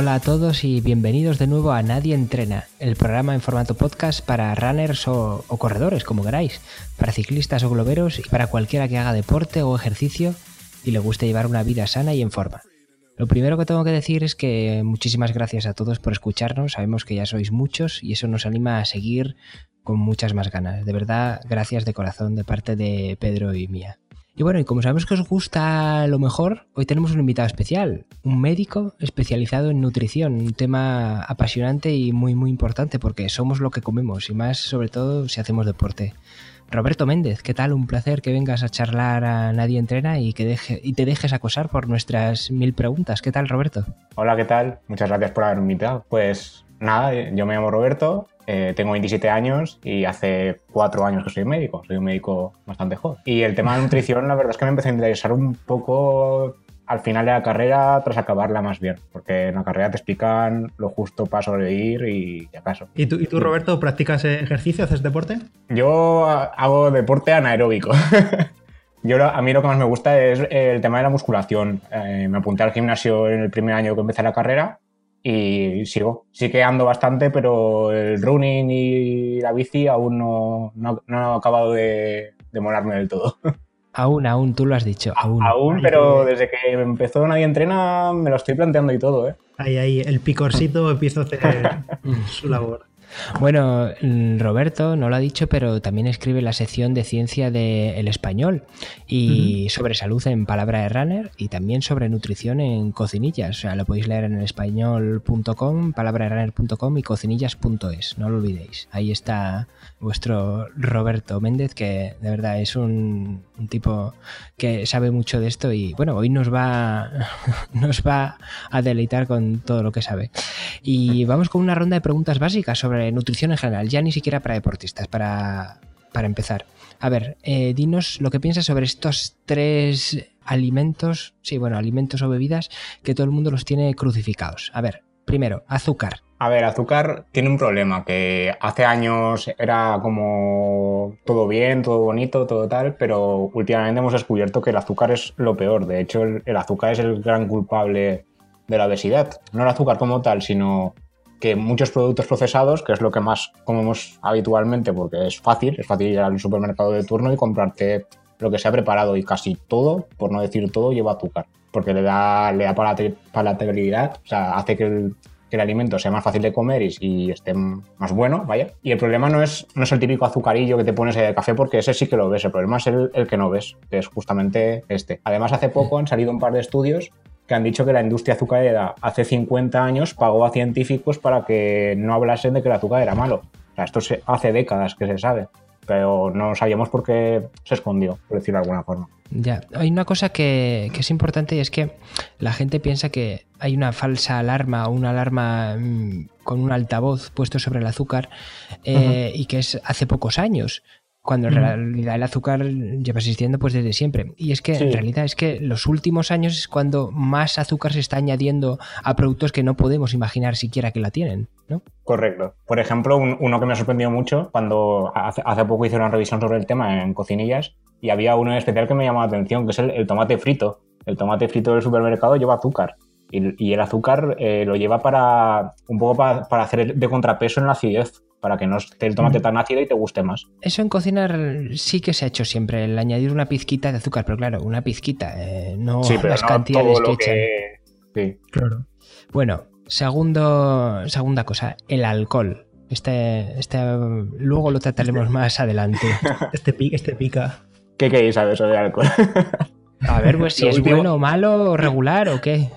Hola a todos y bienvenidos de nuevo a Nadie Entrena, el programa en formato podcast para runners o, corredores, como queráis, para ciclistas o globeros y para cualquiera que haga deporte o ejercicio y le guste llevar una vida sana y en forma. Lo primero que tengo que decir es que muchísimas gracias a todos por escucharnos, sabemos que ya sois muchos y eso nos anima a seguir con muchas más ganas. De verdad, gracias de corazón de parte de Pedro y mía. Y bueno, y como sabemos que os gusta lo mejor, hoy tenemos un invitado especial, un médico especializado en nutrición, un tema apasionante y muy muy importante porque somos lo que comemos y más sobre todo si hacemos deporte. Roberto Méndez, ¿qué tal? Un placer que vengas a charlar a Nadie Entrena y que deje, y te dejes acosar por nuestras mil preguntas. ¿Qué tal, Roberto? Hola, ¿qué tal? Muchas gracias por haberme invitado. Pues nada, yo me llamo Roberto, eh, tengo 27 años y hace cuatro años que soy médico. Soy un médico bastante joven. Y el tema de nutrición, la verdad es que me empezó a interesar un poco al final de la carrera tras acabarla más bien, porque en la carrera te explican lo justo para sobrevivir y ya acaso. ¿Y tú, ¿Y tú, Roberto, practicas ejercicio, haces deporte? Yo hago deporte anaeróbico. Yo a mí lo que más me gusta es el tema de la musculación. Eh, me apunté al gimnasio en el primer año que empecé la carrera y sigo. Sí que ando bastante, pero el running y la bici aún no, no, no he acabado de, de molarme del todo. Aún, aún, tú lo has dicho. Aún, aún pero desde que empezó Nadie Entrena me lo estoy planteando y todo, ¿eh? Ahí, ahí, el picorcito empieza a hacer su labor. Bueno, Roberto no lo ha dicho, pero también escribe la sección de ciencia del Español y uh -huh. sobre salud en Palabra de Runner y también sobre nutrición en Cocinillas. O sea, lo podéis leer en el español.com, palabraderunner.com y cocinillas.es. No lo olvidéis. Ahí está vuestro Roberto Méndez, que de verdad es un, un tipo que sabe mucho de esto y bueno, hoy nos va, nos va a deleitar con todo lo que sabe. Y vamos con una ronda de preguntas básicas sobre nutrición en general, ya ni siquiera para deportistas, para, para empezar. A ver, eh, dinos lo que piensas sobre estos tres alimentos, sí, bueno, alimentos o bebidas que todo el mundo los tiene crucificados. A ver, primero, azúcar. A ver, azúcar tiene un problema, que hace años era como todo bien, todo bonito, todo tal, pero últimamente hemos descubierto que el azúcar es lo peor. De hecho, el, el azúcar es el gran culpable de la obesidad. No el azúcar como tal, sino que muchos productos procesados, que es lo que más comemos habitualmente porque es fácil, es fácil ir al supermercado de turno y comprarte lo que se ha preparado y casi todo, por no decir todo, lleva azúcar, porque le da, le da palatabilidad, o sea, hace que el, que el alimento sea más fácil de comer y, esté más bueno, vaya. Y el problema no es, no es el típico azucarillo que te pones de café, porque ese sí que lo ves, el problema es el, el que no ves, que es justamente este. Además, hace poco han salido un par de estudios que han dicho que la industria azucarera hace 50 años pagó a científicos para que no hablasen de que el azúcar era malo. O sea, esto se, hace décadas que se sabe, pero no sabíamos por qué se escondió, por decirlo de alguna forma. Ya, hay una cosa que, que, es importante y es que la gente piensa que hay una falsa alarma o una alarma mmm, con un altavoz puesto sobre el azúcar eh, uh -huh. y que es hace pocos años cuando en realidad el azúcar lleva existiendo pues desde siempre. Y es que sí. en realidad es que los últimos años es cuando más azúcar se está añadiendo a productos que no podemos imaginar siquiera que la tienen, ¿no? Correcto. Por ejemplo, un, uno que me ha sorprendido mucho cuando hace, hace, poco hice una revisión sobre el tema en cocinillas y había uno en especial que me llamó la atención, que es el, el tomate frito. El tomate frito del supermercado lleva azúcar. Y, y el azúcar eh, lo lleva para un poco para, para hacer de contrapeso en la acidez para que no esté el tomate tan ácido y te guste más. Eso en cocinar sí que se ha hecho siempre, el añadir una pizquita de azúcar, pero claro, una pizquita, eh, no sí, las no cantidades todo que, que echan. Sí. Claro. Bueno, segundo, segunda cosa, el alcohol. Este, este luego lo trataremos este. más adelante. Este pica, este pica. ¿Qué queréis saber sobre el alcohol? A ver, pues si es último... bueno, malo, regular o qué.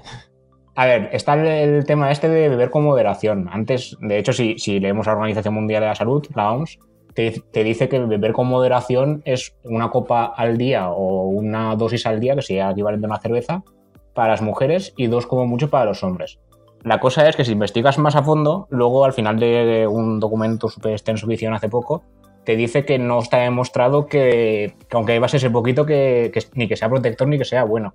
A ver, está el, tema este de beber con moderación. Antes, de hecho, si, si leemos la Organización Mundial de la Salud, la OMS, te, te, dice que beber con moderación es una copa al día o una dosis al día, que sería equivalente a una cerveza, para las mujeres y dos como mucho para los hombres. La cosa es que si investigas más a fondo, luego al final de un documento súper extenso que hicieron hace poco, te dice que no está demostrado que, que aunque bebas ese poquito, que, que, ni que sea protector ni que sea bueno.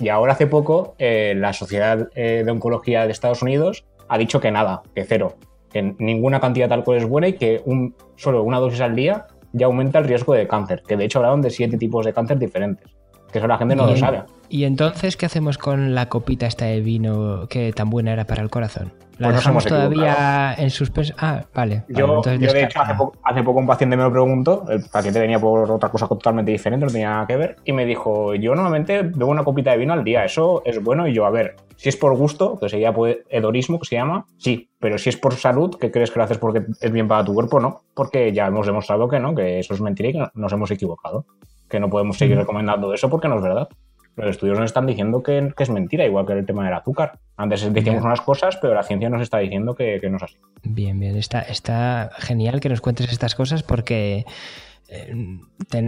Y ahora hace poco eh, la Sociedad eh, de Oncología de Estados Unidos ha dicho que nada, que cero, que ninguna cantidad de alcohol es buena y que un, solo una dosis al día ya aumenta el riesgo de cáncer, que de hecho hablaron de siete tipos de cáncer diferentes, que eso la gente no lo sabe. ¿Y entonces qué hacemos con la copita esta de vino que tan buena era para el corazón? ¿La Pues nos dejamos hemos todavía en suspenso? Ah, vale. Yo, vale, entonces yo, de hecho, hace poco, hace poco un paciente me lo preguntó, el paciente venía por otra cosa totalmente diferente, no tenía nada que ver, y me dijo, yo normalmente bebo una copita de vino al día, eso es bueno, y yo, a ver, si es por gusto, que sería pues, hedonismo, que se llama, sí, pero si es por salud, ¿qué crees que lo haces porque es bien para tu cuerpo? No, porque ya hemos demostrado que no, que eso es mentira y que no- nos hemos equivocado, que no podemos seguir Mm. recomendando eso porque no es verdad. Los estudios nos están diciendo que, que es mentira, igual que el tema del azúcar. Antes decíamos unas cosas, pero la ciencia nos está diciendo que, que no es así. Bien, bien. Está, está genial que nos cuentes estas cosas porque eh,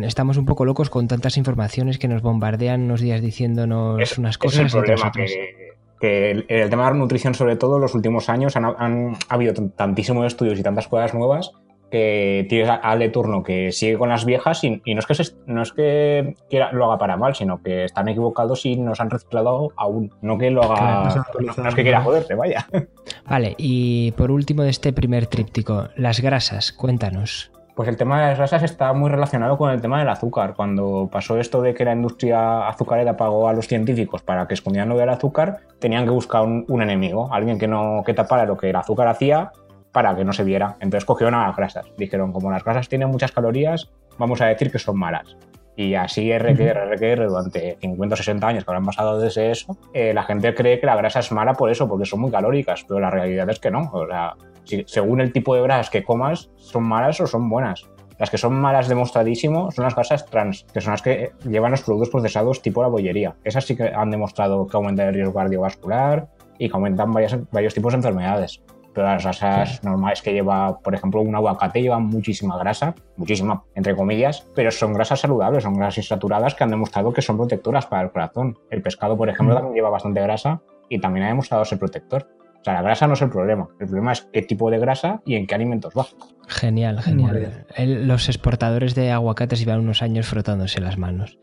estamos un poco locos con tantas informaciones que nos bombardean unos días diciéndonos Es- unas cosas es el problema, otras. que, que el, el tema de la nutrición, sobre todo, en los últimos años han, han ha habido tantísimos estudios y tantas cosas nuevas que tienes a Ale Turno que sigue con las viejas y, y no es que se- no es que quiera- lo haga para mal, sino que están equivocados y nos han reciclado aún. No que lo haga. no, es que quiera joderte, vaya. Vale, y por último de este primer tríptico, las grasas, cuéntanos. Pues el tema de las grasas está muy relacionado con el tema del azúcar. Cuando pasó esto de que la industria azucarera pagó a los científicos para que escondieran lo del azúcar, tenían que buscar un, un enemigo, alguien que no que tapara lo que el azúcar hacía para que no se viera. Entonces cogieron a las grasas. Dijeron, como las grasas tienen muchas calorías, vamos a decir que son malas. Y así RQR, RQR durante 50 o 60 años que habrán pasado desde eso, eh, la gente cree que la grasa es mala por eso, porque son muy calóricas, pero la realidad es que no. O sea, si- según el tipo de grasas que comas, son malas o son buenas. Las que son malas demostradísimo son las grasas trans, que son las que llevan los productos procesados tipo la bollería. Esas sí que han demostrado que aumentan el riesgo cardiovascular y que aumentan varias- varios tipos de enfermedades. Pero las grasas normales que lleva, por ejemplo, un aguacate lleva muchísima grasa, muchísima, entre comillas, pero son grasas saludables, son grasas insaturadas que han demostrado que son protectoras para el corazón. El pescado, por ejemplo, Mm. también lleva bastante grasa y también ha demostrado ser protector. O sea, la grasa no es el problema. El problema es qué tipo de grasa y en qué alimentos va. Genial, genial. El- los exportadores de aguacates llevan unos años frotándose las manos.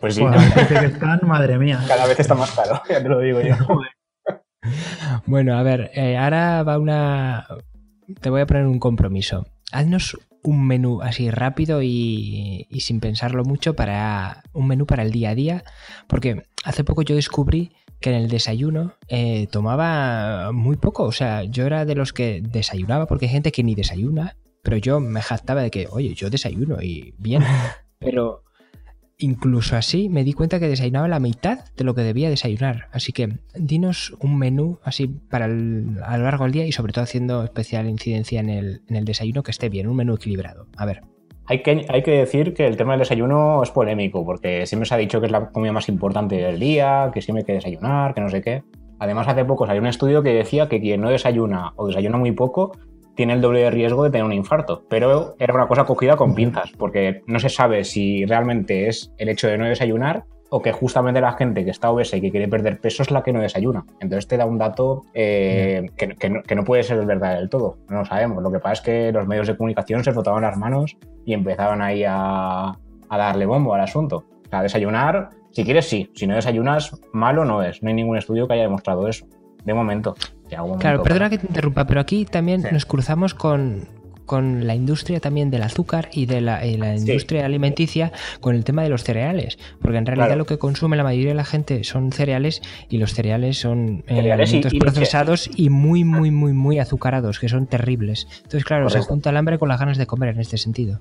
Pues sí, Bueno, el precio que están, madre mía. cada vez está más caro, ya te lo digo yo. Bueno, a ver, eh, ahora va una... Te voy a poner un compromiso. Haznos un menú así rápido y, y sin pensarlo mucho para un menú para el día a día, porque hace poco yo descubrí que en el desayuno eh, tomaba muy poco, o sea, yo era de los que desayunaba, porque hay gente que ni desayuna, pero yo me jactaba de que, oye, yo desayuno y bien, pero incluso así me di cuenta que desayunaba la mitad de lo que debía desayunar. Así que dinos un menú así para a lo largo del día y sobre todo haciendo especial incidencia en el, en el desayuno que esté bien, un menú equilibrado. A ver. Hay que, hay que decir que el tema del desayuno es polémico, porque siempre se ha dicho que es la comida más importante del día, que siempre hay que desayunar, que no sé qué. Además, hace poco salió un estudio que decía que quien no desayuna o desayuna muy poco tiene el doble de riesgo de tener un infarto. Pero era una cosa cogida con pinzas, porque no se sabe si realmente es el hecho de no desayunar o que justamente la gente que está obesa y que quiere perder peso es la que no desayuna. Entonces te da un dato eh, que, que no, que no puede ser verdad del todo. No lo sabemos. Lo que pasa es que los medios de comunicación se frotaban las manos y empezaban ahí a, a darle bombo al asunto. O sea, desayunar, si quieres, sí. Si no desayunas, malo no es. No hay ningún estudio que haya demostrado eso. De momento. De algún Claro, momento, perdona que te interrumpa, pero aquí también Sí. nos cruzamos con, con la industria también del azúcar y de la, y la Sí. industria alimenticia con el tema de los cereales. Porque en realidad Claro. lo que consume la mayoría de la gente son cereales y los cereales son eh, Cereales alimentos y procesados y muy, muy, muy, muy azucarados, que son terribles. Entonces, claro, se junta el hambre con las ganas de comer en este sentido.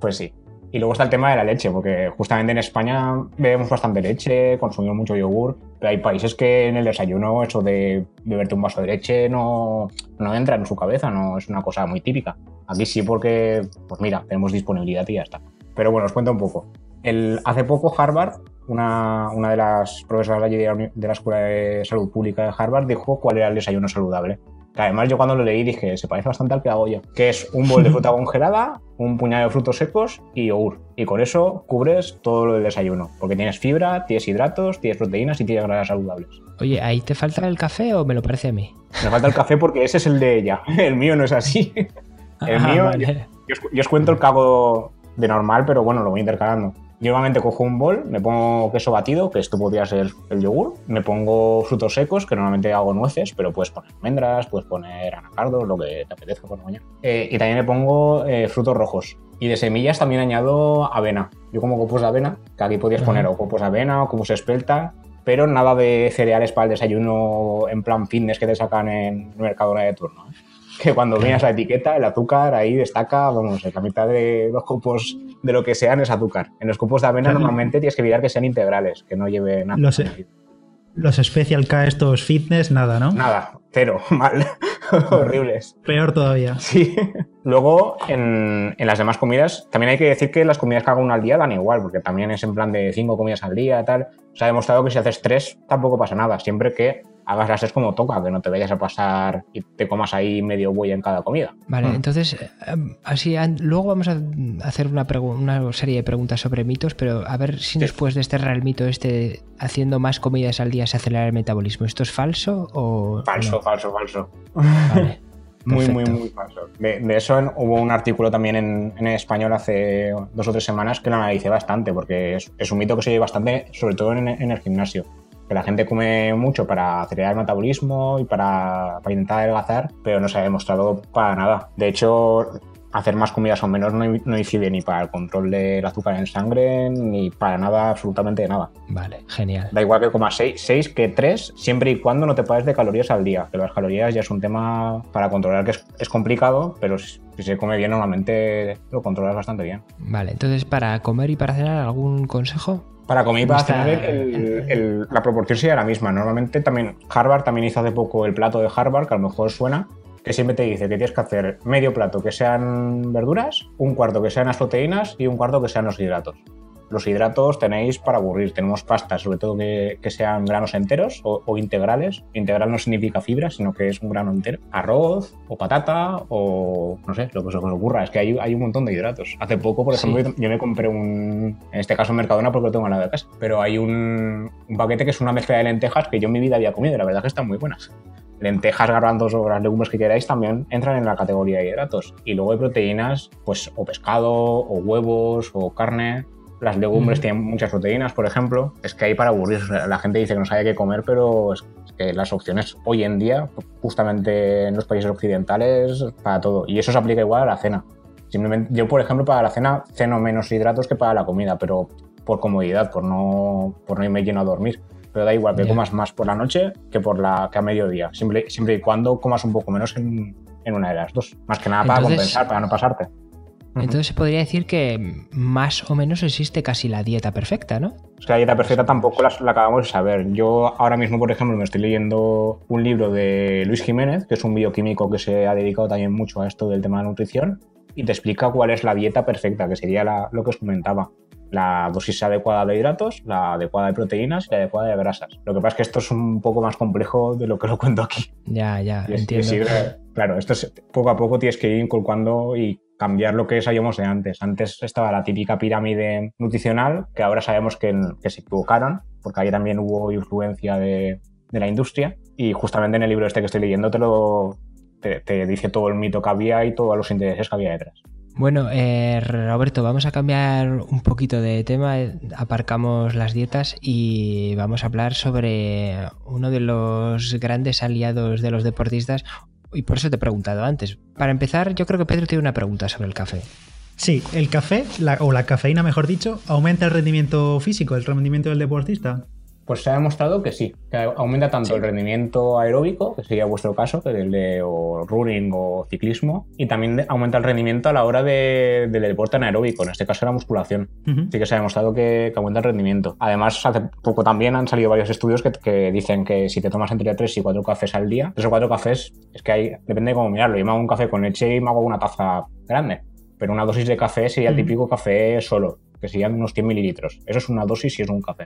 Pues sí. Y luego está el tema de la leche, porque justamente en España bebemos bastante leche, consumimos mucho yogur, pero hay países que en el desayuno eso de beberte un vaso de leche no, no entra en su cabeza, no es una cosa muy típica. Aquí sí porque, pues mira, tenemos disponibilidad y ya está. Pero bueno, os cuento un poco. Hace poco Harvard, una, una de las profesoras de la Escuela de Salud Pública de Harvard, dijo cuál era el desayuno saludable. Que además yo cuando lo leí dije, se parece bastante al que hago yo. Que es un bol de fruta congelada, un puñado de frutos secos y yogur. Y con eso cubres todo lo del desayuno. Porque tienes fibra, tienes hidratos, tienes proteínas y tienes grasas saludables. Oye, ¿ahí te falta el café o me lo parece a mí? Me falta el café porque ese es el de ella. El mío no es así. El Ah, mío, vale. Yo os, yo os cuento el hago de normal, pero bueno, lo voy intercalando. Yo normalmente cojo un bol, me pongo queso batido, que esto podría ser el yogur, me pongo frutos secos, que normalmente hago nueces, pero puedes poner almendras, puedes poner anacardos, lo que te apetezca por la mañana. Eh, y también me pongo eh, frutos rojos. Y de semillas también añado avena. Yo como copos de avena, que aquí podías Ajá. poner o copos de avena o copos espelta, pero nada de cereales para el desayuno en plan fitness que te sacan en Mercadona de turno. ¿eh? Que cuando miras la etiqueta, el azúcar ahí destaca, vamos, la mitad de los copos de lo que sean es azúcar. En los copos de avena normalmente tienes que evitar que sean integrales, que no lleven nada. Los, los Special K estos fitness, nada, ¿no? Nada, cero, mal. Horribles. Peor todavía. Sí. Luego, en, en, las demás comidas, también hay que decir que las comidas que hago una al día dan igual, porque también es en plan de cinco comidas al día, tal. Se ha demostrado que si haces tres, tampoco pasa nada, siempre que hagas las tres como toca, que no te vayas a pasar y te comas ahí medio buey en cada comida. Vale, mm. entonces, así, luego vamos a hacer una, una, serie de preguntas sobre mitos, pero a ver si después de desterrar el mito este, haciendo más comidas al día se acelera el metabolismo. ¿Esto es falso o...? Falso, falso, falso. Vale. Muy, muy, muy falso. De, eso hubo un artículo también en, en, español hace dos o tres semanas que lo analicé bastante, porque es, es un mito que se oye bastante, sobre todo en, en, el gimnasio. Que la gente come mucho para acelerar el metabolismo y para, para intentar adelgazar, pero no se ha demostrado para nada. De hecho, hacer más comidas o menos no, no, incide ni para el control del azúcar en sangre ni para nada, absolutamente nada. Vale, genial. Da igual que comas 6, que 3, siempre y cuando no te pases de calorías al día. Que las calorías ya es un tema para controlar que es, es complicado, pero si, si, se come bien normalmente lo controlas bastante bien. Vale, entonces para comer y para cenar, ¿algún consejo? Para comer y para cenar el, el, la proporción sería la misma. Normalmente también Harvard también hizo hace poco el plato de Harvard, que a lo mejor suena, que siempre te dice que tienes que hacer medio plato que sean verduras, un cuarto que sean las proteínas y un cuarto que sean los hidratos. Los hidratos tenéis para aburrir. Tenemos pastas, sobre todo que, que sean granos enteros o, o, integrales. Integral no significa fibra, sino que es un grano entero. Arroz o patata o no sé, lo que se os ocurra. Es que hay, hay un montón de hidratos. Hace poco, por ejemplo, sí. yo me compré un, en este caso Mercadona porque lo tengo en la de casa, pero hay un, un paquete que es una mezcla de lentejas que yo en mi vida había comido y la verdad es que están muy buenas lentejas, garbanzos o las legumbres que queráis también entran en la categoría de hidratos. Y luego hay proteínas, pues o pescado, o huevos, o carne. Las legumbres mm. tienen muchas proteínas, por ejemplo. Es que hay para aburrir. La gente dice que no sabe qué comer, pero es que las opciones hoy en día, justamente en los países occidentales, para todo. Y eso se aplica igual a la cena. Simplemente, yo, por ejemplo, para la cena ceno menos hidratos que para la comida, pero por comodidad, por no, por no irme lleno a dormir pero da igual que yeah. comas más por la noche que por la que a mediodía, siempre, siempre y cuando comas un poco menos en, en una de las dos. Más que nada para entonces, compensar, para no pasarte. Entonces se podría decir que más o menos existe casi la dieta perfecta, ¿no? Es que la dieta perfecta tampoco la, la, acabamos de saber. Yo ahora mismo, por ejemplo, me estoy leyendo un libro de Luis Jiménez, que es un bioquímico que se ha dedicado también mucho a esto del tema de nutrición, y te explica cuál es la dieta perfecta, que sería la, lo que os comentaba la dosis adecuada de hidratos, la adecuada de proteínas y la adecuada de grasas. Lo que pasa es que esto es un poco más complejo de lo que lo cuento aquí. Ya, ya, es, entiendo. Es, claro, esto es, poco a poco tienes que ir inculcando y cambiar lo que sabíamos de antes. Antes estaba la típica pirámide nutricional, que ahora sabemos que, se equivocaron, porque ahí también hubo influencia de, la industria. Y justamente en el libro este que estoy leyendo te lo te dice todo el mito que había y todos los intereses que había detrás. Bueno, eh, Roberto, vamos a cambiar un poquito de tema, aparcamos las dietas y vamos a hablar sobre uno de los grandes aliados de los deportistas y por eso te he preguntado antes. Para empezar, yo creo que Pedro tiene una pregunta sobre el café. Sí, el café, o la cafeína mejor dicho, aumenta el rendimiento físico, el rendimiento del deportista. Pues se ha demostrado que sí, que aumenta tanto sí. el rendimiento aeróbico, que sería vuestro caso, que el de o running o ciclismo, y también aumenta el rendimiento a la hora de, del deporte anaeróbico, en este caso la musculación. Uh -huh. Sí que se ha demostrado que, que, aumenta el rendimiento. Además, hace poco también han salido varios estudios que, que, dicen que si te tomas entre 3 y 4 cafés al día, 3 o 4 cafés, es que hay, depende de cómo mirarlo. Yo me hago un café con leche y me hago una taza grande, pero una dosis de café sería el típico café solo, que serían unos 100 mililitros. Eso es una dosis si es un café.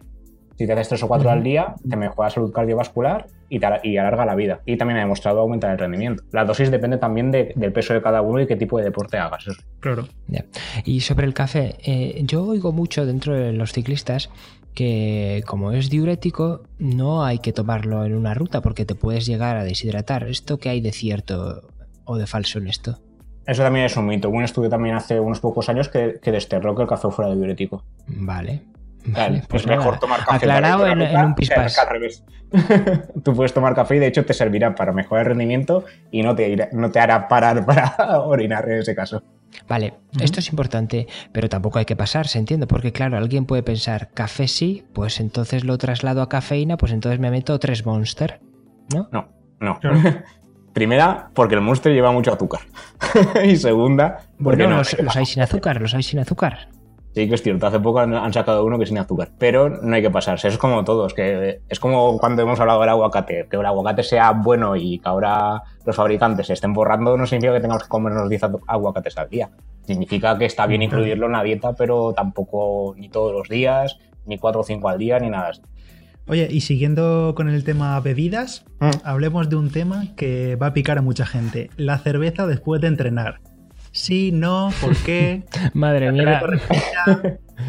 Si te haces 3 o 4 uh -huh. al día, te mejora la salud cardiovascular y, te, y, alarga la vida. Y también ha demostrado aumentar el rendimiento. La dosis depende también de, del peso de cada uno y qué tipo de deporte hagas. Eso. Claro. Yeah. Y sobre el café, eh, yo oigo mucho dentro de los ciclistas que como es diurético no hay que tomarlo en una ruta porque te puedes llegar a deshidratar. ¿Esto qué hay de cierto o de falso en esto? Eso también es un mito. Un estudio también hace unos pocos años que, que desterró que el café fuera diurético. Vale. Vale, pues es mejor tomar café. Aclarado en, en, un pispás. Al revés. Tú puedes tomar café y de hecho te servirá para mejorar el rendimiento y no te, irá, no te hará parar para orinar en ese caso. Vale, esto es importante, pero tampoco hay que pasarse, entiendo, porque claro, alguien puede pensar, café sí, pues entonces lo traslado a cafeína, pues entonces me meto tres Monster, ¿no? No, no. Primera, porque el Monster lleva mucho azúcar. y segunda, porque bueno, no, los, los hay sin azúcar, los hay sin azúcar. Sí, que es cierto. Hace poco han, han sacado uno que es sin azúcar. Pero no hay que pasarse. Eso es como todos. Que es como cuando hemos hablado del aguacate. Que el aguacate sea bueno y que ahora los fabricantes se estén borrando no significa que tengamos que comernos 10 aguacates al día. Significa que está bien incluirlo en la dieta, pero tampoco ni todos los días, ni 4 o 5 al día, ni nada así. Oye, y siguiendo con el tema bebidas, Mm. hablemos de un tema que va a picar a mucha gente. La cerveza después de entrenar. Sí, no, ¿por qué? Madre mía,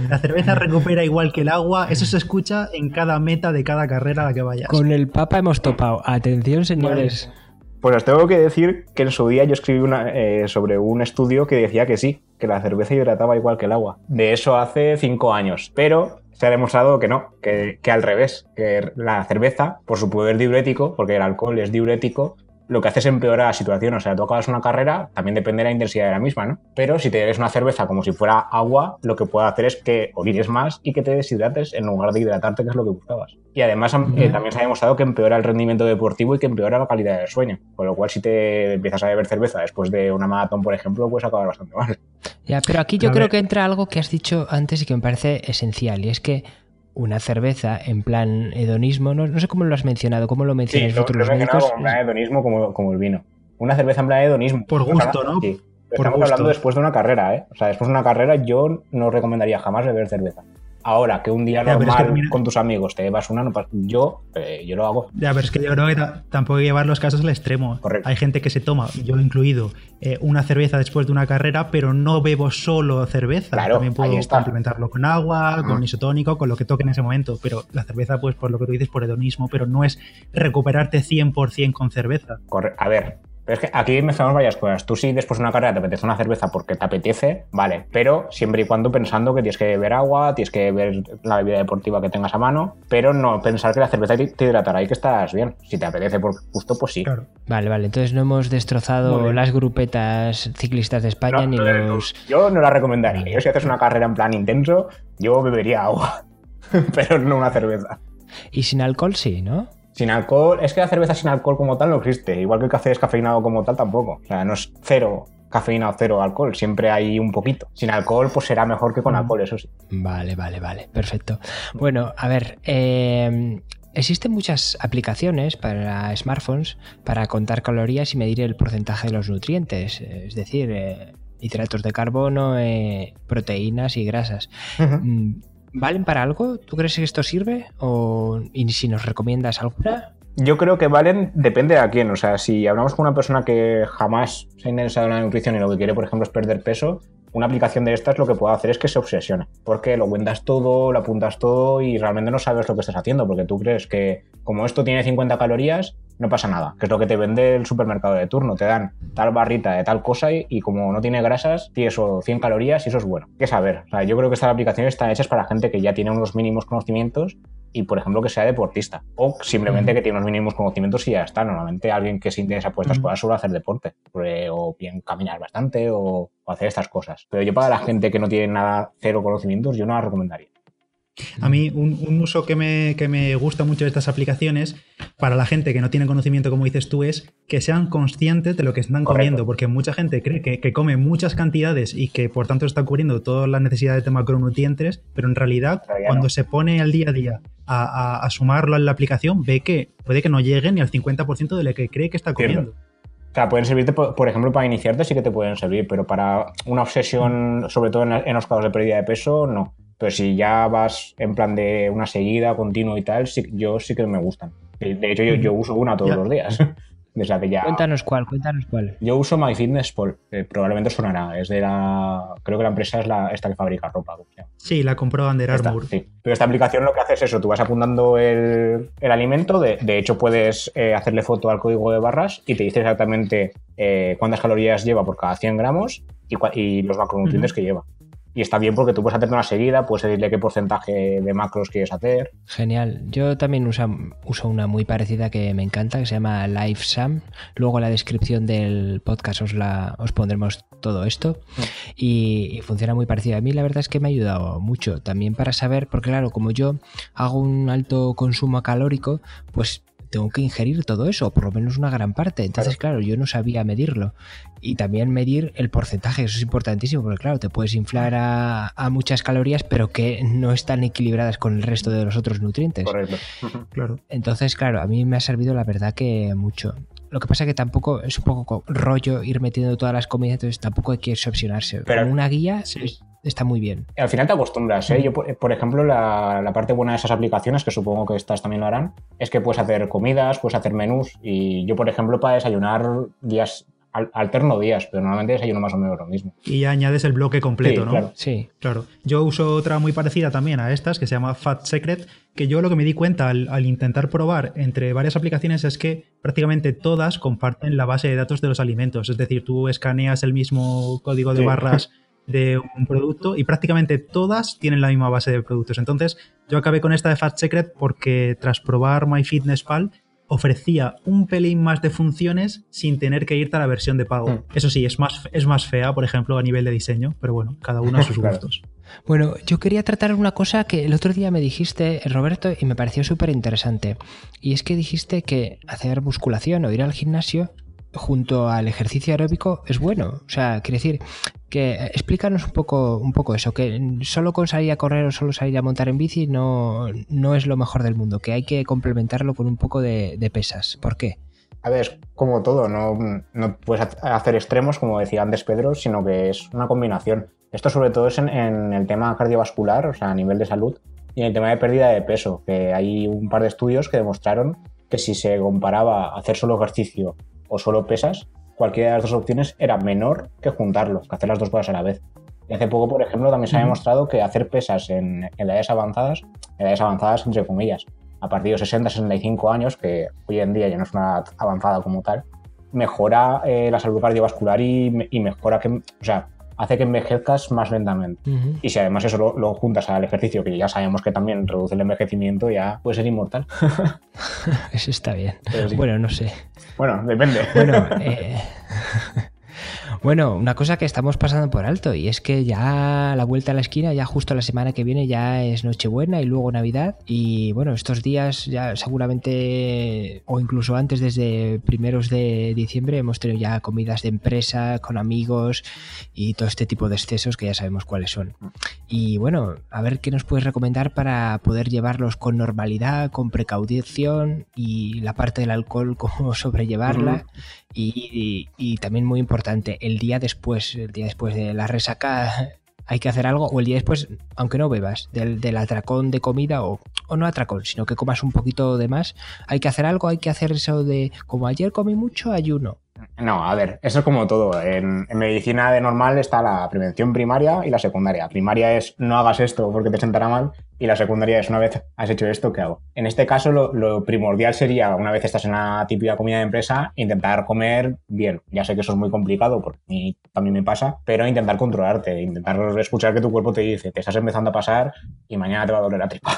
La cerveza recupera igual que el agua. Eso se escucha en cada meta de cada carrera a la que vayas. con el Papa hemos topado. Atención, señores. Pues os tengo que decir que en su día yo escribí una, eh, sobre un estudio que decía que sí, que la cerveza hidrataba igual que el agua. De eso hace cinco años. Pero se ha demostrado que no, que, que al revés, que la cerveza, por su poder diurético, porque el alcohol es diurético, lo que hace es empeorar la situación. O sea, tú acabas una carrera, también depende de la intensidad de la misma, ¿no? Pero si te bebes una cerveza como si fuera agua, lo que puede hacer es que orines más y que te deshidrates en lugar de hidratarte, que es lo que buscabas. Y además eh, también se ha demostrado que empeora el rendimiento deportivo y que empeora la calidad del sueño. Con lo cual, si te empiezas a beber cerveza después de una maratón, por ejemplo, puedes acabar bastante mal. Ya, pero aquí yo A creo ver. que entra algo que has dicho antes y que me parece esencial, y es que una cerveza en plan hedonismo, no, no sé cómo lo has mencionado, cómo lo Sí, mencionáis lo, lo he los mencionado médicos. como en plan hedonismo como, como el vino. Una cerveza en plan hedonismo. Por gusto, ¿no? Sí. Por Estamos gusto. hablando después de una carrera, ¿eh? O sea, después de una carrera yo no recomendaría jamás beber cerveza. Ahora, que un día Ya, es normal que mira- con tus amigos te bebas una, no yo, eh, yo lo hago. Ya, pero es que yo creo que ta- tampoco hay que llevar los casos al extremo. Correcto. Hay gente que se toma, yo incluido, eh, una cerveza después de una carrera, pero no bebo solo cerveza. Claro, También puedo complementarlo con agua, con Mm. isotónico, con lo que toque en ese momento. Pero la cerveza, pues por lo que tú dices, por hedonismo, pero no es recuperarte 100% con cerveza. Corre- A ver, pero es que aquí mezclamos varias cosas. Tú sí después de una carrera te apetece una cerveza porque te apetece, vale, pero siempre y cuando pensando que tienes que beber agua, tienes que beber la bebida deportiva que tengas a mano, pero no pensar que la cerveza te hidratará y que estás bien. Si te apetece por gusto, pues sí. Claro. Vale, vale, entonces no hemos destrozado las grupetas ciclistas de España No, ni no, los... Yo no la recomendaría. Yo si haces una carrera en plan intenso, yo bebería agua, pero no una cerveza. Y sin alcohol sí, ¿no? Sin alcohol, es que la cerveza sin alcohol como tal no existe. Igual que el café descafeinado como tal tampoco. O sea, no es cero cafeína o cero alcohol, siempre hay un poquito. Sin alcohol, pues será mejor que con Mm. alcohol, eso sí. Vale, vale, vale, perfecto. Bueno, a ver, eh, existen muchas aplicaciones para smartphones para contar calorías y medir el porcentaje de los nutrientes, es decir, eh, hidratos de carbono, eh, proteínas y grasas. ¿Valen para algo? ¿Tú crees que esto sirve? ¿O y si nos recomiendas alguna? Yo creo que valen, depende de a quién. O sea, si hablamos con una persona que jamás se ha interesado en la nutrición y lo que quiere, por ejemplo, es perder peso, una aplicación de estas lo que puede hacer es que se obsesione. Porque lo cuentas todo, lo apuntas todo y realmente no sabes lo que estás haciendo. Porque tú crees que como esto tiene 50 calorías, no pasa nada. Que es lo que te vende el supermercado de turno. Te dan tal barrita de tal cosa y, y como no tiene grasas, tiene eso 100 calorías y eso es bueno. ¿Qué saber? O sea, yo creo que estas aplicaciones están hechas para gente que ya tiene unos mínimos conocimientos y, por ejemplo, que sea deportista. O simplemente que tiene unos mínimos conocimientos y ya está. Normalmente alguien que se interesa por estas Ujú. cosas suele hacer deporte. O bien caminar bastante o, o hacer estas cosas. Pero yo para la gente que no tiene nada, cero conocimientos, yo no la recomendaría. A mí un, un uso que me, que me gusta mucho de estas aplicaciones para la gente que no tiene conocimiento, como dices tú, es que sean conscientes de lo que están Correcto. comiendo, porque mucha gente cree que, que come muchas cantidades y que por tanto está cubriendo todas las necesidades de macronutrientes, pero en realidad Pero cuando no. se pone al día a día a, a- a sumarlo en la aplicación, ve que puede que no llegue ni al 50% de lo que cree que está Cierto. comiendo. O sea, pueden servirte, por, ejemplo, para iniciarte sí que te pueden servir, pero para una obsesión, sobre todo en los casos de pérdida de peso, no. Pero si ya vas en plan de una seguida, continuo y tal, sí, yo sí que me gustan. De hecho, yo, yo uso una todos Ya. los días. Desde hace ya... Cuéntanos cuál, cuéntanos cuál. Yo uso MyFitnessPal, que probablemente sonará. Es de la... Creo que la empresa es la, esta que fabrica ropa. Sí, la compró Under Esta, Armour. sí. Pero esta aplicación lo que hace es eso, tú vas apuntando el, el alimento, de, de hecho puedes eh, hacerle foto al código de barras y te dice exactamente eh, cuántas calorías lleva por cada 100 gramos y, cua- y los macronutrientes que lleva. Y está bien porque tú puedes hacerte una seguida, puedes decirle qué porcentaje de macros quieres hacer. Genial. Yo también uso, una muy parecida que me encanta, que se llama LiveSam. Luego en la descripción del podcast os, la, os pondremos todo esto y, y, funciona muy parecido. A mí la verdad es que me ha ayudado mucho también para saber, porque claro, como yo hago un alto consumo calórico, pues tengo que ingerir todo eso, por lo menos una gran parte. Entonces, claro. yo no sabía medirlo. Y también medir el porcentaje, eso es importantísimo, porque claro, te puedes inflar a, muchas calorías, pero que no están equilibradas con el resto de los otros nutrientes. Correcto. claro. Entonces, claro, a mí me ha servido la verdad que mucho. Lo que pasa es que tampoco es un poco rollo ir metiendo todas las comidas, entonces tampoco hay que obsesionarse. Pero una guía sí está muy bien. Al final te acostumbras, ¿eh? Yo, por, ejemplo, la, parte buena de esas aplicaciones, que supongo que estas también lo harán, es que puedes hacer comidas, puedes hacer menús. Y yo, por ejemplo, para desayunar días alterno días, pero normalmente desayuno más o menos lo mismo. Y añades el bloque completo, ¿no? Claro. Sí. Claro. Yo uso otra muy parecida también a estas, que se llama Fat Secret, que yo lo que me di cuenta al, al, intentar probar entre varias aplicaciones es que prácticamente todas comparten la base de datos de los alimentos. Es decir, tú escaneas el mismo código de barras de un producto y prácticamente todas tienen la misma base de productos. Entonces, yo acabé con esta de Fat Secret porque tras probar MyFitnessPal ofrecía un pelín más de funciones sin tener que irte a la versión de pago. Hmm. Eso sí, es más, es más fea, por ejemplo, a nivel de diseño, pero bueno, cada uno a sus gustos. Bueno, yo quería tratar una cosa que el otro día me dijiste, Roberto, y me pareció súper interesante. Y es que dijiste que hacer musculación o ir al gimnasio junto al ejercicio aeróbico es bueno. O sea, quiere decir que explícanos un poco, un poco eso, que solo con salir a correr o solo salir a montar en bici no, no es lo mejor del mundo, que hay que complementarlo con un poco de, pesas. ¿Por qué? A ver, como todo, no, no, puedes hacer extremos, como decía antes Pedro, sino que es una combinación. Esto sobre todo es en, en el tema cardiovascular, o sea, a nivel de salud, y en el tema de pérdida de peso, que hay un par de estudios que demostraron que si se comparaba hacer solo ejercicio o solo pesas, cualquiera de las dos opciones era menor que juntarlos, que hacer las dos cosas a la vez. Y hace poco, por ejemplo, también se ha demostrado que hacer pesas en, edades avanzadas, edades avanzadas entre comillas, a partir de 60-65 años, que hoy en día ya no es una edad avanzada como tal, mejora eh, la salud cardiovascular y, y, mejora que, o sea, hace que envejezcas más lentamente. Y si además eso lo, juntas al ejercicio, que ya sabemos que también reduce el envejecimiento, ya puede ser inmortal. eso está bien. Bueno, no sé. Bueno, depende. Bueno, eh... Bueno, una cosa que estamos pasando por alto y es que ya la vuelta a la esquina, ya justo la semana que viene ya es Nochebuena y luego Navidad y bueno, estos días ya seguramente o incluso antes desde primeros de diciembre hemos tenido ya comidas de empresa con amigos y todo este tipo de excesos que ya sabemos cuáles son. Y bueno, a ver qué nos puedes recomendar para poder llevarlos con normalidad, con precaución y la parte del alcohol, cómo sobrellevarla y, también muy importante, el día después, el día después de la resaca hay que hacer algo, o el día después, aunque no bebas, del, del atracón de comida, o, o, no atracón, sino que comas un poquito de más, hay que hacer algo, hay que hacer eso de, como ayer comí mucho, ayuno. No, a ver, eso es como todo. En, medicina de normal está la prevención primaria y la secundaria. Primaria es no hagas esto porque te sentará mal y la secundaria es una vez has hecho esto, ¿qué hago? En este caso lo, primordial sería, una vez estás en una típica comida de empresa, intentar comer bien. Ya sé que eso es muy complicado porque a mí también me pasa, pero intentar controlarte, intentar escuchar que tu cuerpo te dice, te estás empezando a pasar y mañana te va a doler la tripa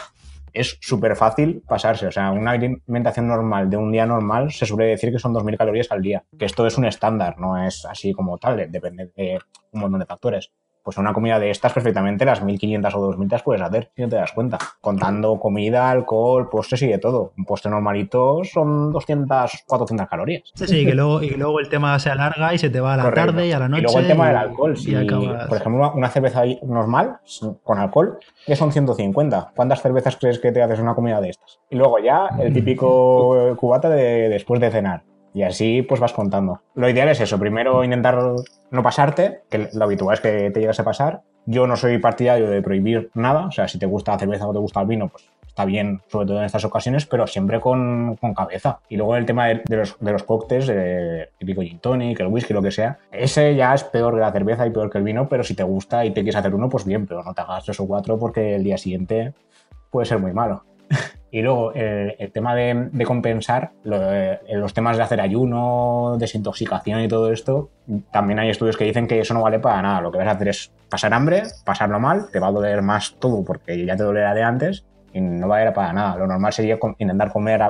es súper fácil pasarse. O sea, una alimentación normal de un día normal se suele decir que son 2.000 calorías al día. Que esto es un estándar, no es así como tal, depende de un montón de factores pues una comida de estas perfectamente las 1500 o 2000 te puedes hacer si no te das cuenta. Contando comida, alcohol, postres y de todo. Un postre normalito son 200, 400 calorías. Sí, sí, que luego, y luego el tema se alarga y se te va a la tarde y a la noche. Y luego el tema del alcohol. Si, por ejemplo, una cerveza normal con alcohol, que son 150. ¿Cuántas cervezas crees que te haces una comida de estas? Y luego ya el típico cubata de después de cenar. Y así pues vas contando. Lo ideal es eso, primero intentar no pasarte, que lo habitual es que te llegas a pasar. Yo no soy partidario de prohibir nada, o sea, si te gusta la cerveza o te gusta el vino, pues está bien, sobre todo en estas ocasiones, pero siempre con, cabeza. Y luego el tema de, los, de los cócteles, el típico gin tonic, el whisky, lo que sea, ese ya es peor que la cerveza y peor que el vino, pero si te gusta y te quieres hacer uno, pues bien, pero no te hagas tres o cuatro porque el día siguiente puede ser muy malo. Y luego el, tema de, compensar, los temas de hacer ayuno, desintoxicación y todo esto, también hay estudios que dicen que eso no vale para nada. Lo que vas a hacer es pasar hambre, pasarlo mal, te va a doler más todo porque ya te dolerá de antes y no va a ir para nada. Lo normal sería intentar comer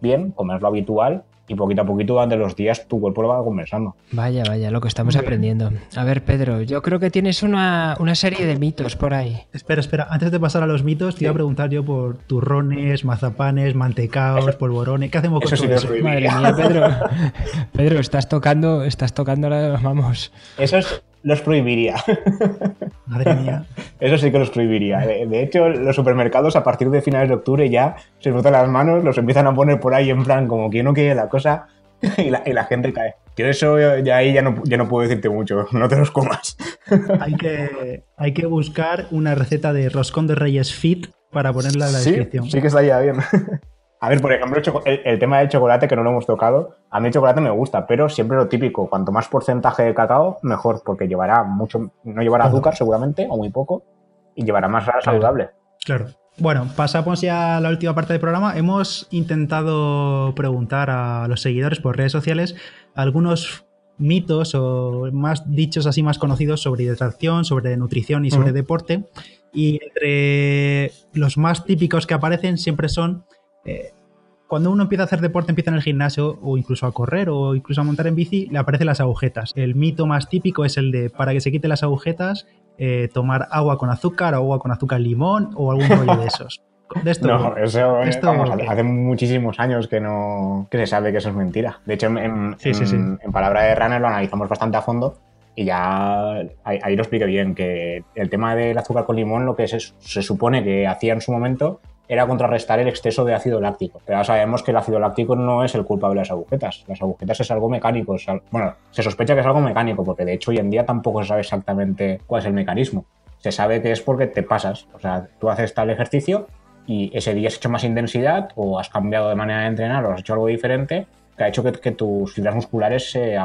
bien, comer lo habitual y poquito a poquito durante los días tu cuerpo lo va compensando. Vaya, vaya, lo que estamos aprendiendo. A ver, Pedro, yo creo que tienes una, serie de mitos por ahí. Espera, espera, antes de pasar a los mitos, te iba a preguntar yo por turrones, mazapanes, mantecaos, polvorones, ¿qué hacemos con eso? eso? Madre mía, Pedro. Pedro, estás tocando, estás tocando la, vamos. Eso es los prohibiría. Madre mía. Eso sí que los prohibiría. De, hecho, los supermercados a partir de finales de octubre ya se frotan las manos, los empiezan a poner por ahí en plan como que no quiere la cosa y la, gente cae. Yo eso ya ahí ya no, ya no puedo decirte mucho, no te los comas. Hay que, hay que buscar una receta de roscón de reyes fit para ponerla en la descripción. Sí que estaría bien. A ver, por ejemplo, el, tema del chocolate, que no lo hemos tocado, a mí el chocolate me gusta, pero siempre lo típico, cuanto más porcentaje de cacao, mejor, porque llevará mucho, no llevará azúcar seguramente, o muy poco, y llevará más saludable. Claro. Bueno, pasamos ya a la última parte del programa. Hemos intentado preguntar a los seguidores por redes sociales algunos mitos o más dichos así más conocidos sobre hidratación, sobre nutrición y sobre deporte. Y entre los más típicos que aparecen siempre son eh, cuando uno empieza a hacer deporte, empieza en el gimnasio o incluso a correr o incluso a montar en bici, le aparecen las agujetas. El mito más típico es el de para que se quite las agujetas, eh, tomar agua con azúcar o agua con azúcar limón o algún rollo de esos. no, eso hace muchísimos años que no se sabe que eso es mentira. De hecho, en, palabra de Runner lo analizamos bastante a fondo y ya ahí, lo expliqué bien, que el tema del azúcar con limón lo que se supone que hacía en su momento era contrarrestar el exceso de ácido láctico. Pero ya sabemos que el ácido láctico no es el culpable de las agujetas. Las agujetas es algo mecánico. bueno, se sospecha que es algo mecánico, porque de hecho hoy en día tampoco se sabe exactamente cuál es el mecanismo. Se sabe que es porque te pasas. O sea, tú haces tal ejercicio y ese día has hecho más intensidad o has cambiado de manera de entrenar o has hecho algo diferente que ha hecho que, tus fibras musculares se,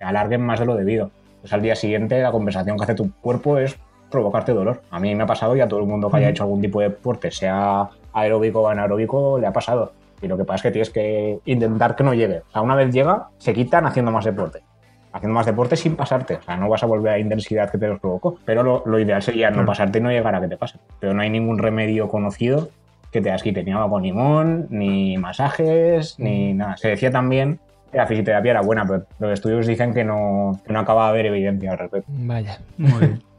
alarguen más de lo debido. Pues al día siguiente la compensación que hace tu cuerpo es provocarte dolor. A mí me ha pasado y a todo el mundo que haya hecho algún tipo de deporte, sea aeróbico o anaeróbico, le ha pasado. Y lo que pasa es que tienes que intentar que no llegue. O sea, una vez llega, se quitan haciendo más deporte. Haciendo más deporte sin pasarte. O sea, no vas a volver a la intensidad que te los provocó. Pero lo, ideal sería no pasarte y no llegar a que te pase. Pero no hay ningún remedio conocido que te quite ni agua con limón, ni masajes, ni nada. Se decía también que la fisioterapia era buena, pero los estudios dicen que no, que no acaba de haber evidencia al respecto. Vaya. Muy bien.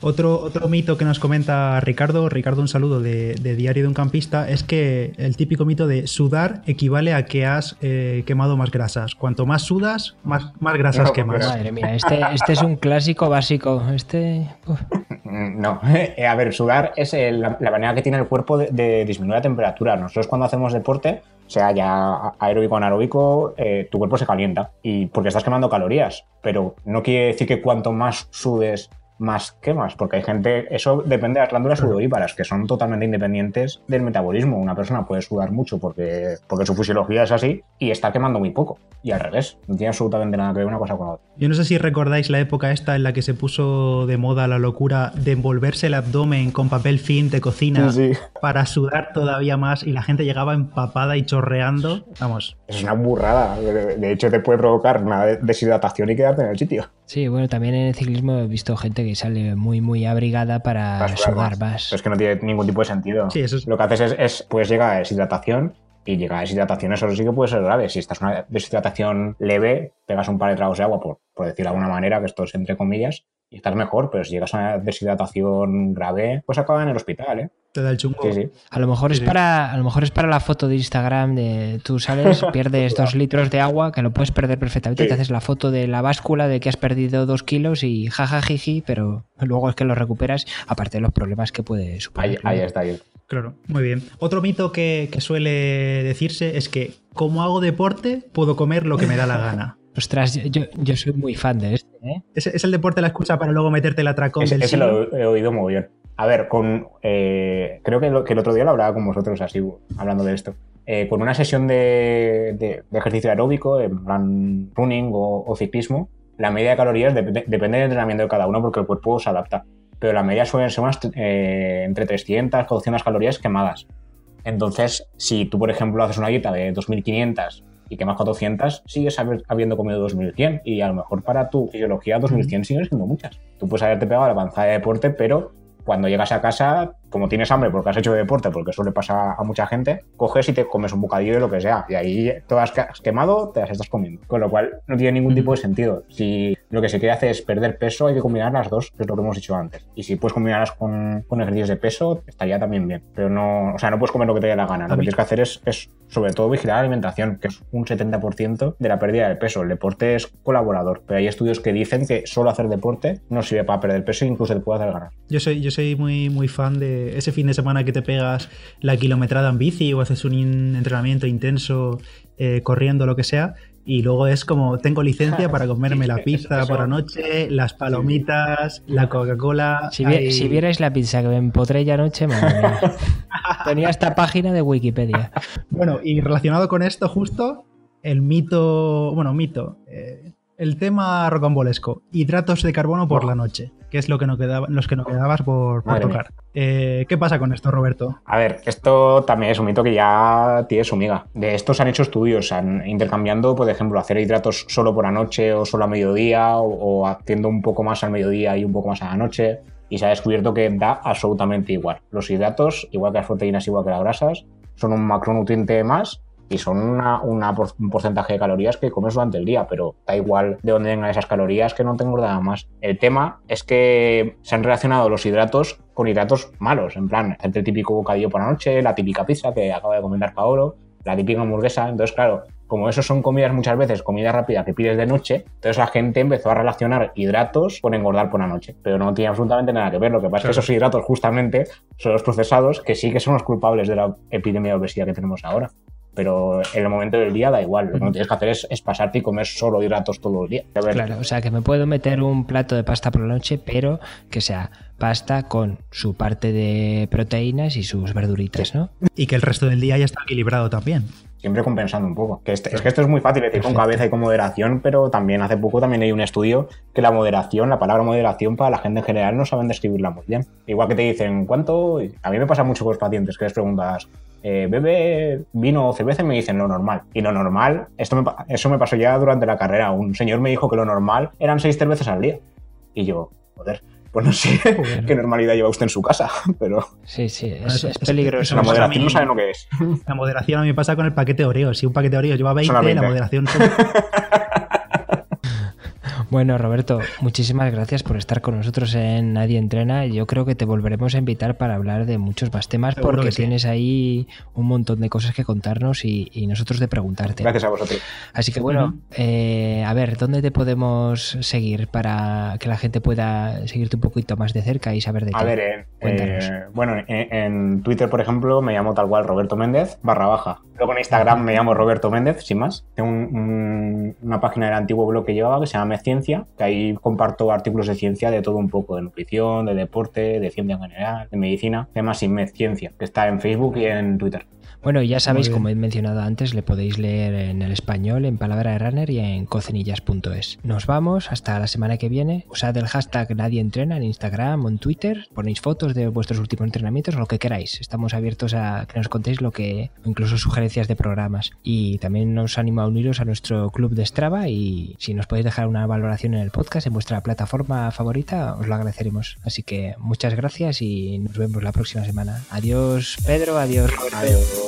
Otro, otro mito que nos comenta Ricardo, Ricardo un saludo de, Diario de un Campista, es que el típico mito de sudar equivale a que has eh, quemado más grasas. Cuanto más sudas, más, más grasas quemas. Madre mía, este, este, es un clásico básico. Este... No, eh, a ver, sudar es la, manera que tiene el cuerpo de, disminuir la temperatura. Nosotros cuando hacemos deporte, sea ya aeróbico o anaeróbico, eh, tu cuerpo se calienta y porque estás quemando calorías. Pero no quiere decir que cuanto más sudes más que más, porque hay gente, eso depende de las glándulas sudoríparas, que son totalmente independientes del metabolismo. Una persona puede sudar mucho porque, porque su fisiología es así y está quemando muy poco. Y al revés, no tiene absolutamente nada que ver una cosa con la otra. Yo no sé si recordáis la época esta en la que se puso de moda la locura de envolverse el abdomen con papel film de cocina para sudar todavía más y la gente llegaba empapada y chorreando. Vamos. Es una burrada. De hecho, te puede provocar una deshidratación y quedarte en el sitio. Sí, bueno, también en el ciclismo he visto gente que sale muy, muy abrigada para, sudar más. es que no tiene ningún tipo de sentido. Sí, eso es... Lo que haces es, pues llega a deshidratación y llega a deshidratación, eso sí que puede ser grave. Si estás una deshidratación leve, pegas un par de tragos de agua, por, por decirlo de alguna manera, que esto es entre comillas, y estás mejor, pero si llegas a una deshidratación grave, pues acaba en el hospital, ¿eh? Te da el chungo. A lo mejor es para, a lo mejor es para la foto de Instagram de tú sales, pierdes dos litros de agua, que lo puedes perder perfectamente, te haces la foto de la báscula de que has perdido dos kilos y jajajiji, pero luego es que lo recuperas, aparte de los problemas que puede suponer. Ahí, está, ahí. Claro, muy bien. Otro mito que, que suele decirse es que como hago deporte, puedo comer lo que me da la gana. Ostras, yo, yo soy muy fan de este. ¿eh? ¿Es, el deporte la excusa para luego meterte el atracón del Ese lo he oído muy bien. A ver, con, eh, creo que, el otro día lo hablaba con vosotros así, hablando de esto. Eh, con una sesión de, ejercicio aeróbico, en plan running o, ciclismo, la media de calorías depende del entrenamiento de cada uno porque el cuerpo se adapta. Pero la media suelen ser unas, entre 300 y 200 calorías quemadas. Entonces, si tú, por ejemplo, haces una dieta de 2.500 y quemas 400, sigues habiendo comido 2100 y a lo mejor para tu fisiología 2100 siguen siendo muchas. Tú puedes haberte pegado la panza de deporte, pero cuando llegas a casa, como tienes hambre porque has hecho deporte, porque eso le pasa a mucha gente, coges y te comes un bocadillo de lo que sea. Y ahí todas que has quemado, te las estás comiendo. Con lo cual no tiene ningún tipo de sentido. Si lo que se quiere hacer es perder peso, hay que combinar las dos, que es lo que hemos dicho antes. Y si puedes combinarlas con, con ejercicios de peso, estaría también bien. Pero no, o sea, no puedes comer lo que te dé la gana. Lo que tienes que hacer es, es sobre todo vigilar la alimentación, que es un 70% de la pérdida de peso. El deporte es colaborador, pero hay estudios que dicen que solo hacer deporte no sirve para perder peso e incluso te puede hacer ganar. Yo soy, yo soy muy, muy fan de ese fin de semana que te pegas la kilometrada en bici o haces un entrenamiento intenso eh, corriendo, lo que sea, y luego es como tengo licencia para comerme la pizza por la noche, las palomitas, la Coca-Cola. Si, vierais la pizza que me empotré ya anoche, Tenía esta página de Wikipedia. Bueno, y relacionado con esto, justo el mito, bueno, mito, eh, el tema rocambolesco, hidratos de carbono por la noche, que es lo que nos quedaba, los que nos quedabas por, tocar. Eh, ¿Qué pasa con esto, Roberto? A ver, esto también es un mito que ya tiene su miga. De esto se han hecho estudios, han, intercambiando, por ejemplo, hacer hidratos solo por la noche o solo a mediodía, o, haciendo un poco más al mediodía y un poco más a la noche. Y se ha descubierto que da absolutamente igual. Los hidratos, igual que las proteínas, igual que las grasas, son un macronutriente más y son una, un porcentaje de calorías que comes durante el día, pero da igual de dónde vengan esas calorías que no tengo nada más. El tema es que se han relacionado los hidratos con hidratos malos, en plan, el típico bocadillo por la noche, la típica pizza que acaba de comentar Paolo, la típica hamburguesa, entonces claro, como eso son comidas muchas veces, comida rápida que pides de noche, entonces la gente empezó a relacionar hidratos con engordar por la noche, pero no tiene absolutamente nada que ver. Lo que pasa es que esos hidratos justamente son los procesados que sí que son los culpables de la epidemia de obesidad que tenemos ahora pero en el momento del día da igual. Lo que no tienes que hacer es, pasarte y comer solo hidratos todo el día. Claro, o sea que me puedo meter un plato de pasta por la noche, pero que sea pasta con su parte de proteínas y sus verduritas, ¿no? Y que el resto del día ya está equilibrado también siempre compensando un poco. Que este, es que esto es muy fácil decir con cabeza y con moderación, pero también hace poco también hay un estudio que la moderación, la palabra moderación para la gente en general no saben describirla muy bien. Igual que te dicen, ¿cuánto? A mí me pasa mucho con los pacientes que les preguntas, eh, bebe vino o cerveza y me dicen lo normal. Y lo normal, esto me, eso me pasó ya durante la carrera. Un señor me dijo que lo normal eran seis cervezas al día. Y yo, joder, pues no sé qué normalidad lleva usted en su casa, pero... Sí, sí, es, peligroso. La moderación no sabe lo que es. La moderación a mí me pasa con el paquete Oreo. Si un paquete Oreo lleva 20, 20. la moderación... Bueno, Roberto, muchísimas gracias por estar con nosotros en Nadie Entrena. Yo creo que te volveremos a invitar para hablar de muchos más temas porque tienes ahí un montón de cosas que contarnos y, nosotros de preguntarte. Gracias a vosotros. Así que bueno, eh, a ver, ¿dónde te podemos seguir para que la gente pueda seguirte un poquito más de cerca y saber de ti? A ver, eh, eh, bueno, en, Twitter, por ejemplo, me llamo tal cual Roberto Méndez barra baja. Luego en Instagram me llamo Roberto Méndez, sin más. Tengo una página del antiguo blog que llevaba que se llama Que ahí comparto artículos de ciencia de todo un poco, de nutrición, de deporte, de ciencia en general, de medicina. Llama Sinmed Ciencia, que está en Facebook y en Twitter. Bueno, ya sabéis, como he mencionado antes, le podéis leer en el español, en Palabra de Runner y en cocinillas.es. Nos vamos hasta la semana que viene. Usad el hashtag Nadie Entrena en Instagram o en Twitter. Ponéis fotos de vuestros últimos entrenamientos o lo que queráis. Estamos abiertos a que nos contéis lo que, incluso sugerencias de programas. Y también nos animo a uniros a nuestro club de Strava y si nos podéis dejar una valoración en el podcast en vuestra plataforma favorita, os lo agradeceremos. Así que muchas gracias y nos vemos la próxima semana. Adiós, Pedro. Adiós, Adiós.